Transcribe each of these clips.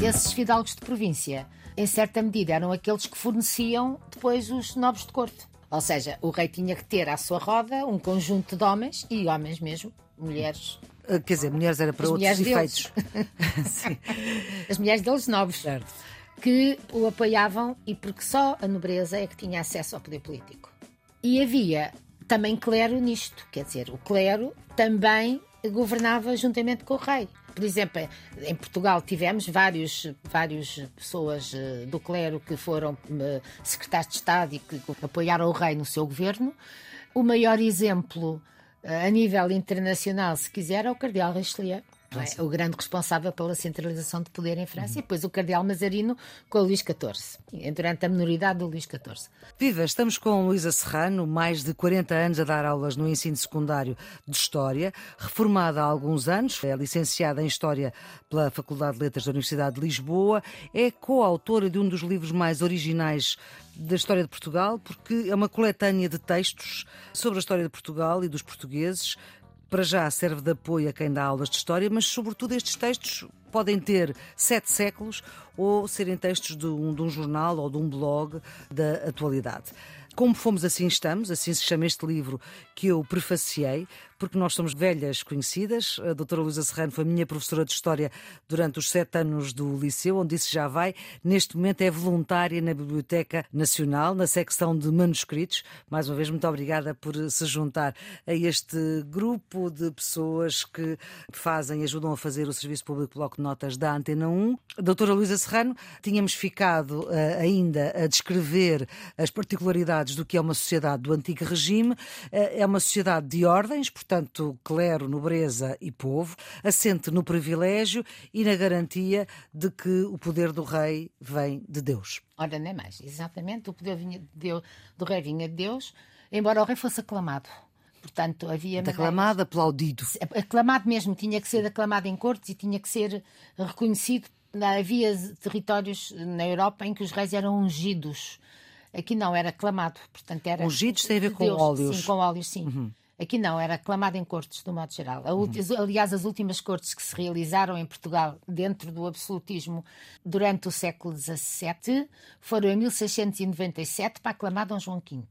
Esses fidalgos de província, em certa medida, eram aqueles que forneciam depois os nobres de corte. Ou seja, o rei tinha que ter à sua roda um conjunto de homens, e homens mesmo, mulheres. Ah, Quer dizer, mulheres era para As outros efeitos. As mulheres deles nobres, Certo. que o apoiavam e porque só a nobreza é que tinha acesso ao poder político. E havia também clero nisto, quer dizer, o clero também governava juntamente com o rei. Por exemplo, em Portugal tivemos vários, várias pessoas eh, do clero que foram eh, secretários de Estado e que apoiaram o rei no seu governo. O maior exemplo eh, a nível internacional, se quiser, é o Cardeal Richelieu. É? O grande responsável pela centralização de poder em França, e depois o Cardeal Mazarino com o Luís XIV, durante a minoridade do Luís XIV. Viva, estamos com Luísa Serrano, mais de 40 anos a dar aulas no ensino secundário de História, reformada há alguns anos, é licenciada em História pela Faculdade de Letras da Universidade de Lisboa, é coautora de um dos livros mais originais da história de Portugal, porque é uma coletânea de textos sobre a história de Portugal e dos portugueses. Para já serve de apoio a quem dá aulas de história, mas sobretudo estes textos podem ter sete séculos ou serem textos de um, de um jornal ou de um blog da atualidade. Como fomos, assim estamos, assim se chama este livro que eu prefaciei, porque nós somos velhas conhecidas. A doutora Luísa Serrano foi minha professora de História durante os sete anos do Liceu, onde isso já vai. Neste momento é voluntária na Biblioteca Nacional, na secção de manuscritos. Mais uma vez, muito obrigada por se juntar a este grupo de pessoas que fazem ajudam a fazer o Serviço Público Bloco de Notas da Antena 1. A doutora Luísa Serrano, tínhamos ficado eh, ainda a descrever as particularidades do que é uma sociedade do antigo regime. Eh, é uma sociedade de ordens, portanto, clero, nobreza e povo, assente no privilégio e na garantia de que o poder do rei vem de Deus. Ora, nem mais. Exatamente, o poder vinha de Deus, do rei vinha de Deus, embora o rei fosse aclamado. Portanto, havia maneiras- Aclamado, aplaudido. aclamado mesmo, tinha que ser aclamado em cortes e tinha que ser reconhecido. Havia territórios na Europa em que os reis eram ungidos. Aqui não, era aclamado. Portanto, era Ungidos tem a ver com Deus. óleos. Uhum. Sim, com óleos, sim. Aqui não, era aclamado em cortes, do modo geral. Ulti- Aliás, as últimas cortes que se realizaram em Portugal dentro do absolutismo durante o século XVII foram em 1697 para aclamar Dom João V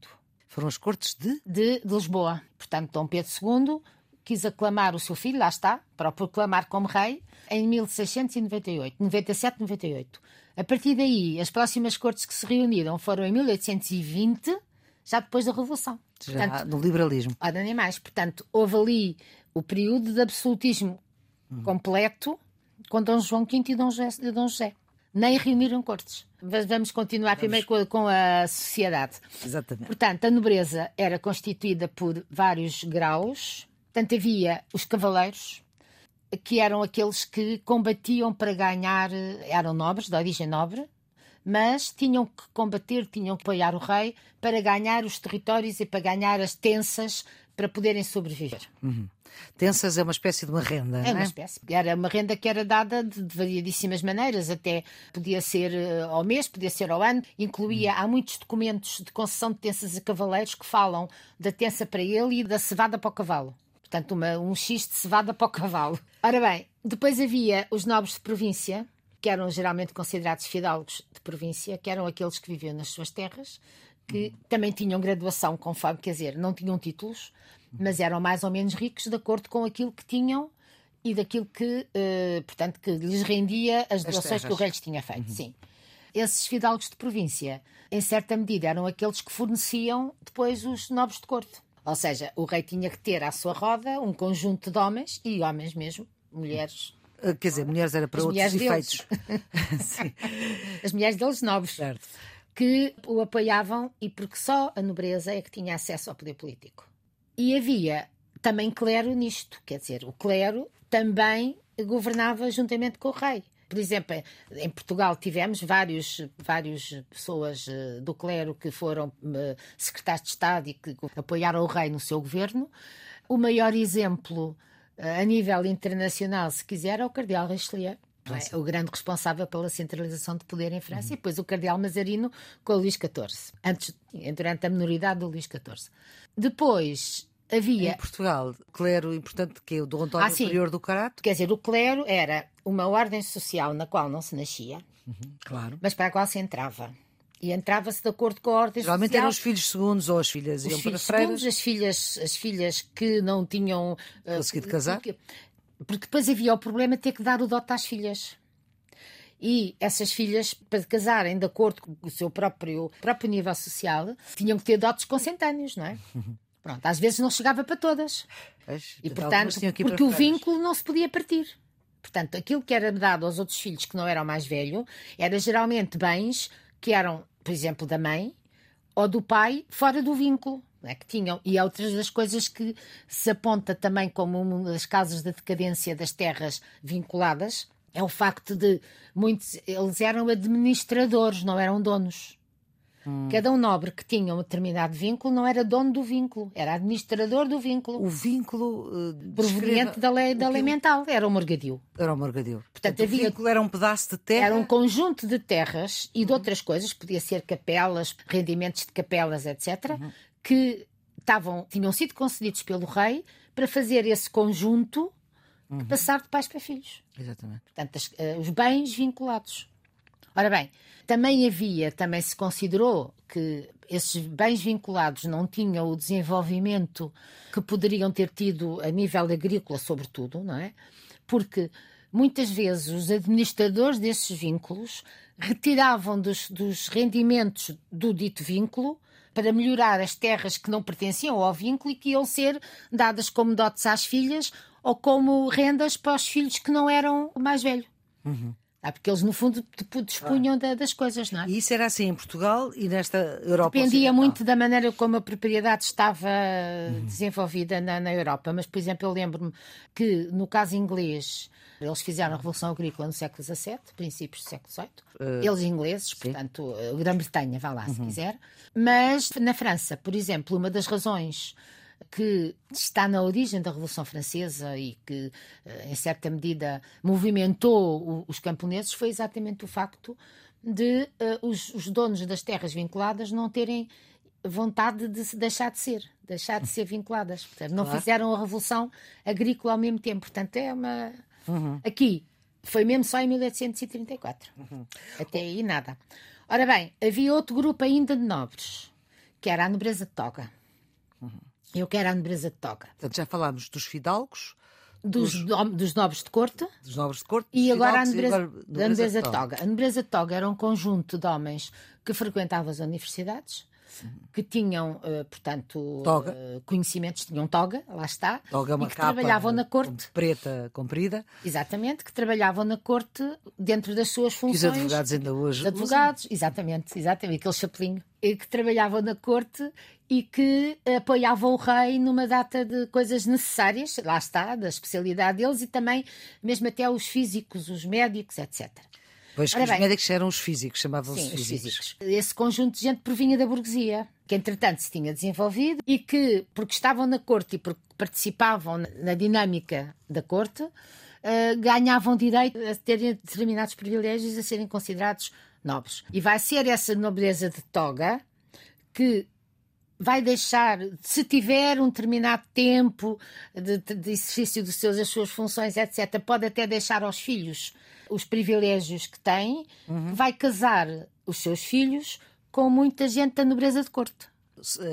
Foram as cortes de. de, de Lisboa. Portanto, Dom Pedro II quis aclamar o seu filho, lá está, para o proclamar como rei, em 1698, 97, 98. A partir daí, as próximas cortes que se reuniram foram em 1820, já depois da Revolução. Já, Portanto, no liberalismo. ora nem mais. Portanto, houve ali o período de absolutismo completo com Dom João V e Dom José. Dom José. Nem reuniram cortes. Mas Vamos continuar primeiro com a, com a sociedade. Exatamente. Portanto, a nobreza era constituída por vários graus. Portanto, havia os cavaleiros, que eram aqueles que combatiam para ganhar, eram nobres, de origem nobre, mas tinham que combater, tinham que apoiar o rei para ganhar os territórios e para ganhar as tensas para poderem sobreviver. Tensas é uma espécie de uma renda, É uma é? espécie. Era uma renda que era dada de, de variadíssimas maneiras, até podia ser eh, ao mês, podia ser ao ano, incluía, há muitos documentos de concessão de tensas a cavaleiros que falam da tensa para ele e da cevada para o cavalo. Portanto, uma- um X de cevada para o cavalo. Ora bem, depois havia os nobres de província, que eram geralmente considerados fidalgos de província, que eram aqueles que viviam nas suas terras, que também tinham graduação conforme, quer dizer, não tinham títulos, mas eram mais ou menos ricos de acordo com aquilo que tinham e daquilo que, eh, portanto, que lhes rendia as doações que o terras. rei lhes tinha feito. Sim. Esses fidalgos de província, em certa medida, eram aqueles que forneciam depois os nobres de corte. Ou seja, o rei tinha que ter à sua roda um conjunto de homens, e homens mesmo, mulheres, Quer dizer, mulheres era para As outros efeitos. As mulheres deles nobres, Certo. que o apoiavam e porque só a nobreza é que tinha acesso ao poder político. E havia também clero nisto, quer dizer, o clero também governava juntamente com o rei. Por exemplo, em Portugal tivemos vários, várias pessoas eh, do clero que foram eh, secretários de Estado e que apoiaram o rei no seu governo. O maior exemplo a nível internacional, se quiser, é o Cardeal Richelieu. é? o grande responsável pela centralização de poder em França, uhum. e depois o cardeal Mazarino com o Luís XIV, antes, durante a minoridade do Luís XIV. Depois havia. Em Portugal, clero importante que é o do António ah, Superior do Carato? Quer dizer, o clero era uma ordem social na qual não se nascia, uhum, claro. mas para a qual se entrava. E entrava-se de acordo com a ordem Geralmente social. eram os filhos segundos ou as filhas os iam para segundos, as filhas, as filhas que não tinham uh, conseguido casar. Porque, porque depois havia o problema de ter que dar o dote às filhas. E essas filhas, para casarem de acordo com o seu próprio, próprio nível social, tinham que ter dotes consentâneos, não é? Pronto, às vezes não chegava para todas. Pois, e portanto, porque o vínculo não se podia partir. Portanto, aquilo que era dado aos outros filhos que não eram mais velho era geralmente bens que eram, por exemplo, da mãe ou do pai fora do vínculo. É, que tinham, e é outras das coisas que se aponta também como uma das causas da decadência das terras vinculadas, é o facto de muitos, eles eram administradores, não eram donos. Hum. Cada um nobre que tinha um determinado vínculo não era dono do vínculo, era administrador do vínculo. O vínculo uh, proveniente da lei, da lei mental era o morgadio. Era o morgadio. Portanto, Portanto havia, o vínculo era um pedaço de terra. Era um conjunto de terras e de uhum. outras coisas, podia ser capelas, rendimentos de capelas, etc., uhum. que estavam, tinham sido concedidos pelo rei para fazer esse conjunto uhum. passar de pais para filhos. Exatamente. Portanto, as, uh, os bens vinculados. Ora bem, também havia, também se considerou que esses bens vinculados não tinham o desenvolvimento que poderiam ter tido a nível agrícola, sobretudo, não é? Porque muitas vezes os administradores desses vínculos retiravam dos, dos rendimentos do dito vínculo para melhorar as terras que não pertenciam ao vínculo e que iam ser dadas como dotes às filhas ou como rendas para os filhos que não eram mais velho. Uhum. Ah, porque eles, no fundo, dispunham ah. das coisas, não é? E isso era assim em Portugal e nesta Europa Dependia muito da maneira como a propriedade estava uhum. desenvolvida na, na, Europa. Mas, por exemplo, eu lembro-me que, no caso inglês, eles fizeram a Revolução Agrícola no século XVII, princípios do século XVIII. Uh, eles ingleses, sim. portanto, Grã-Bretanha, vá lá, se uhum. quiser. Mas, na França, por exemplo, uma das razões que está na origem da Revolução Francesa e que, eh, em certa medida, movimentou os camponeses foi exatamente o facto de uh, os, os, donos das terras vinculadas não terem vontade de deixar de ser, deixar de ser vinculadas. Portanto, não claro. fizeram a revolução agrícola ao mesmo tempo. Portanto, é uma. Uhum. Aqui foi mesmo só em 1834. Uhum. Até aí nada. Ora bem, havia outro grupo ainda de nobres, que era a nobreza de toga. Uhum. Eu quero a nobreza de toga. Portanto, já falámos dos fidalgos, dos, dos, nobres de corte. Dos nobres de corte. E agora a nobreza, agora, nobreza, a nobreza de toga. A nobreza de toga era um conjunto de homens que frequentavam as universidades, que tinham, uh, portanto. Uh, conhecimentos, tinham toga, lá está, toga é uma e que capa trabalhavam na corte. Preta, comprida. Exatamente, que trabalhavam na corte dentro das suas funções. Que os advogados ainda hoje. Advogados, exatamente, exatamente, aquele chapelinho. E que trabalhavam na corte e que apoiavam o rei numa data de coisas necessárias, lá está, da especialidade deles, e também mesmo até os físicos, os médicos, etc. Pois que Ora os bem, médicos eram os físicos, chamavam-se físicos. físicos. Esse conjunto de gente provinha da burguesia, que entretanto se tinha desenvolvido e que, porque estavam na corte e porque participavam na dinâmica da corte, uh, ganhavam direito a terem determinados privilégios a serem considerados nobres. E vai ser essa nobreza de toga que vai deixar, se tiver um determinado tempo de, de exercício dos seus, das suas funções, etc., pode até deixar aos filhos os privilégios que tem, uhum. vai casar os seus filhos com muita gente da nobreza de corte.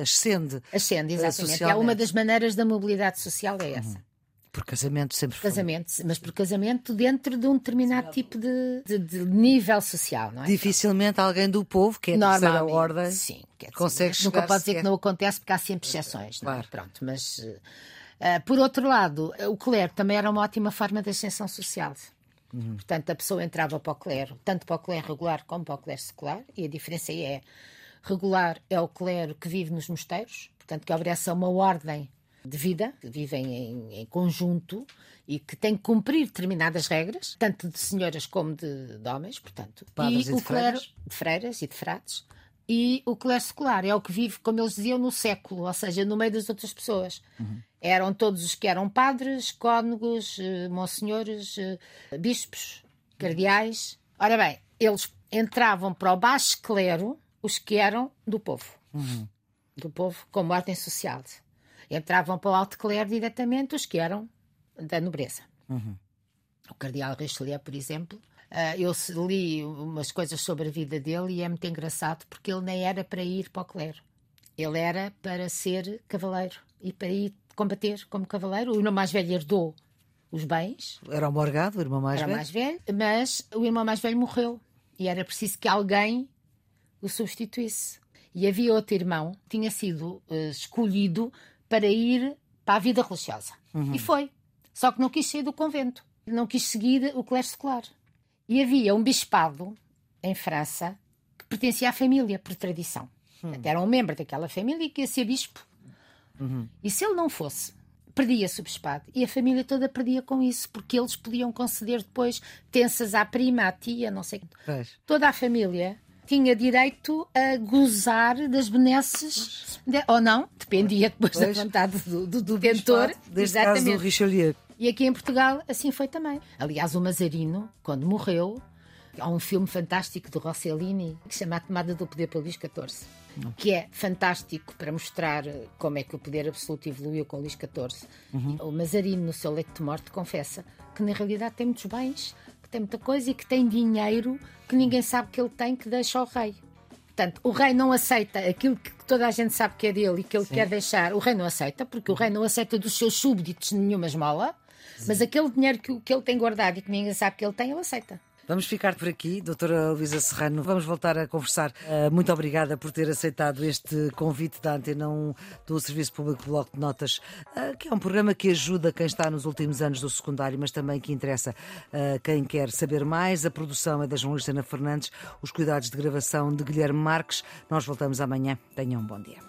Ascende. Ascende, exatamente. É uma das maneiras da mobilidade social, é essa. Uhum. Por casamento sempre foi. Casamento, mas por casamento dentro de um determinado tipo de, de, de nível social, não é? Dificilmente alguém do povo, que é a terceira ordem, sim, consegue chegar Nunca pode dizer que não acontece porque há sempre exceções, claro. não é? Pronto, mas... Uh, por outro lado, o clero também era uma ótima forma de ascensão social. Uhum. Portanto, a pessoa entrava para o clero, tanto para o clero regular como para o clero secular, e a diferença é: regular é o clero que vive nos mosteiros, portanto, que obedece a uma ordem de vida, que vivem em, em, conjunto e que têm que cumprir determinadas regras, tanto de senhoras como de, de homens, portanto. Padres e, e o clero de freiras e de frades. E o clero secular é o que vive, como eles diziam, no século, ou seja, no meio das outras pessoas. Uhum. Eram todos os que eram padres, cônegos, eh, monsenhores, eh, bispos, cardeais. Ora bem, eles entravam para o baixo clero os que eram do povo. Uhum. Do povo como ordem social. Entravam para o alto clero diretamente os que eram da nobreza. Uhum. O cardeal Richelieu, por exemplo, uh, eu li umas coisas sobre a vida dele e é muito engraçado porque ele nem era para ir para o clero. Ele era para ser cavaleiro e para ir combater como cavaleiro. O irmão mais velho herdou os bens. Era o Morgado, o irmão mais era velho? mais velho, mas o irmão mais velho morreu e era preciso que alguém o substituísse. E havia outro irmão que tinha sido uh, escolhido para ir para a vida religiosa. Uhum. E foi. Só que não quis sair do convento. Não quis seguir o clero secular. E havia um bispado em França que pertencia à família, por tradição. Uhum. Era um membro daquela família que ia ser bispo. Uhum. E se ele não fosse, perdia-se o bispado. E a família toda perdia com isso, porque eles podiam conceder depois tensas à prima, à tia, não sei. Pois. Toda a família tinha direito a gozar das benesses, de, ou não, dependia depois Pois. da vontade do, do, do detentor. Deste caso do Richelieu. E aqui em Portugal assim foi também. Aliás, o Mazarino, quando morreu, há um filme fantástico do Rossellini que se chama A Tomada do Poder pelo Luís XIV, que é fantástico para mostrar como é que o poder absoluto evoluiu com o Luís XIV. O Mazarino, no seu leito de morte, confessa que na realidade tem muitos bens, que tem muita coisa e que tem dinheiro que ninguém sabe que ele tem, que deixa ao rei. Portanto, o rei não aceita aquilo que toda a gente sabe que é dele e que ele quer deixar. O rei não aceita, porque o rei não aceita dos seus súbditos nenhuma esmola, mas aquele dinheiro que, que ele tem guardado e que ninguém sabe que ele tem, ele aceita. Vamos ficar por aqui, doutora Luísa Serrano. Vamos voltar a conversar. Uh, muito obrigada por ter aceitado este convite da Antena 1 do Serviço Público Bloco de Notas, uh, que é um programa que ajuda quem está nos últimos anos do secundário, mas também que interessa uh, quem quer saber mais. A produção é da jornalista Ana Fernandes, os cuidados de gravação de Guilherme Marques. Nós voltamos amanhã. Tenham um bom dia.